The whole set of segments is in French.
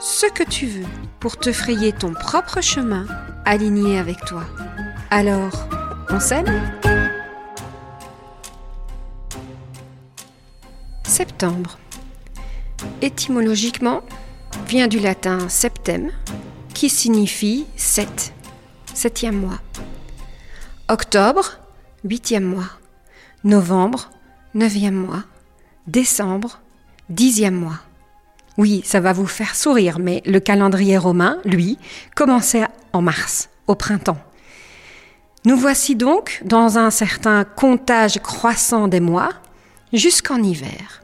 ce que tu veux pour te frayer ton propre chemin aligné avec toi. Alors, on s'aime Septembre. Étymologiquement, vient du latin septem, qui signifie sept, septième mois. Octobre, huitième mois. Novembre, neuvième mois. Décembre, dixième mois. Oui, ça va vous faire sourire, mais le calendrier romain, lui, commençait en mars, au printemps. Nous voici donc dans un certain comptage croissant des mois jusqu'en hiver.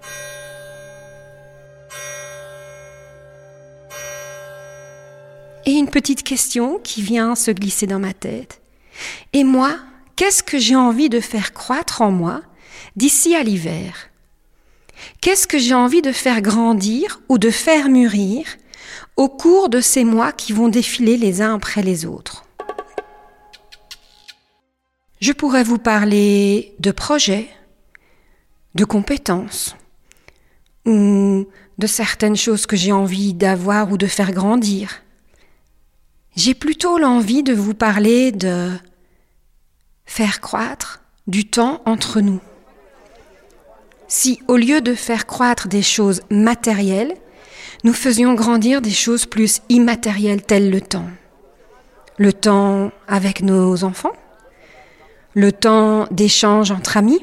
Et une petite question qui vient se glisser dans ma tête. Et moi, qu'est-ce que j'ai envie de faire croître en moi d'ici à l'hiver? Qu'est-ce que j'ai envie de faire grandir ou de faire mûrir au cours de ces mois qui vont défiler les uns après les autres? Je pourrais vous parler de projets, de compétences ou de certaines choses que j'ai envie d'avoir ou de faire grandir. J'ai plutôt l'envie de vous parler de faire croître du temps entre nous si, au lieu de faire croître des choses matérielles, nous faisions grandir des choses plus immatérielles telles le temps. Le temps avec nos enfants, le temps d'échange entre amis,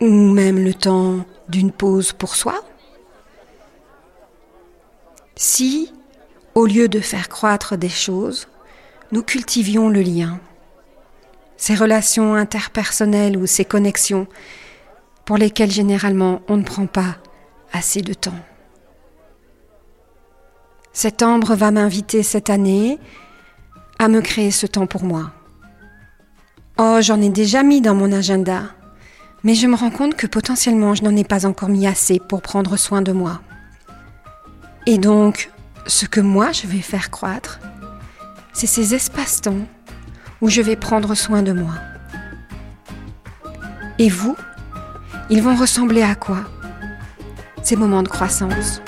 ou même le temps d'une pause pour soi. Si, au lieu de faire croître des choses, nous cultivions le lien, ces relations interpersonnelles ou ces connexions pour lesquels généralement on ne prend pas assez de temps. Cet ambre va m'inviter cette année à me créer ce temps pour moi. Oh, j'en ai déjà mis dans mon agenda, mais je me rends compte que potentiellement je n'en ai pas encore mis assez pour prendre soin de moi. Et donc, ce que moi je vais faire croître, c'est ces espaces-temps où je vais prendre soin de moi. Et vous, ils vont ressembler à quoi? Ces moments de croissance?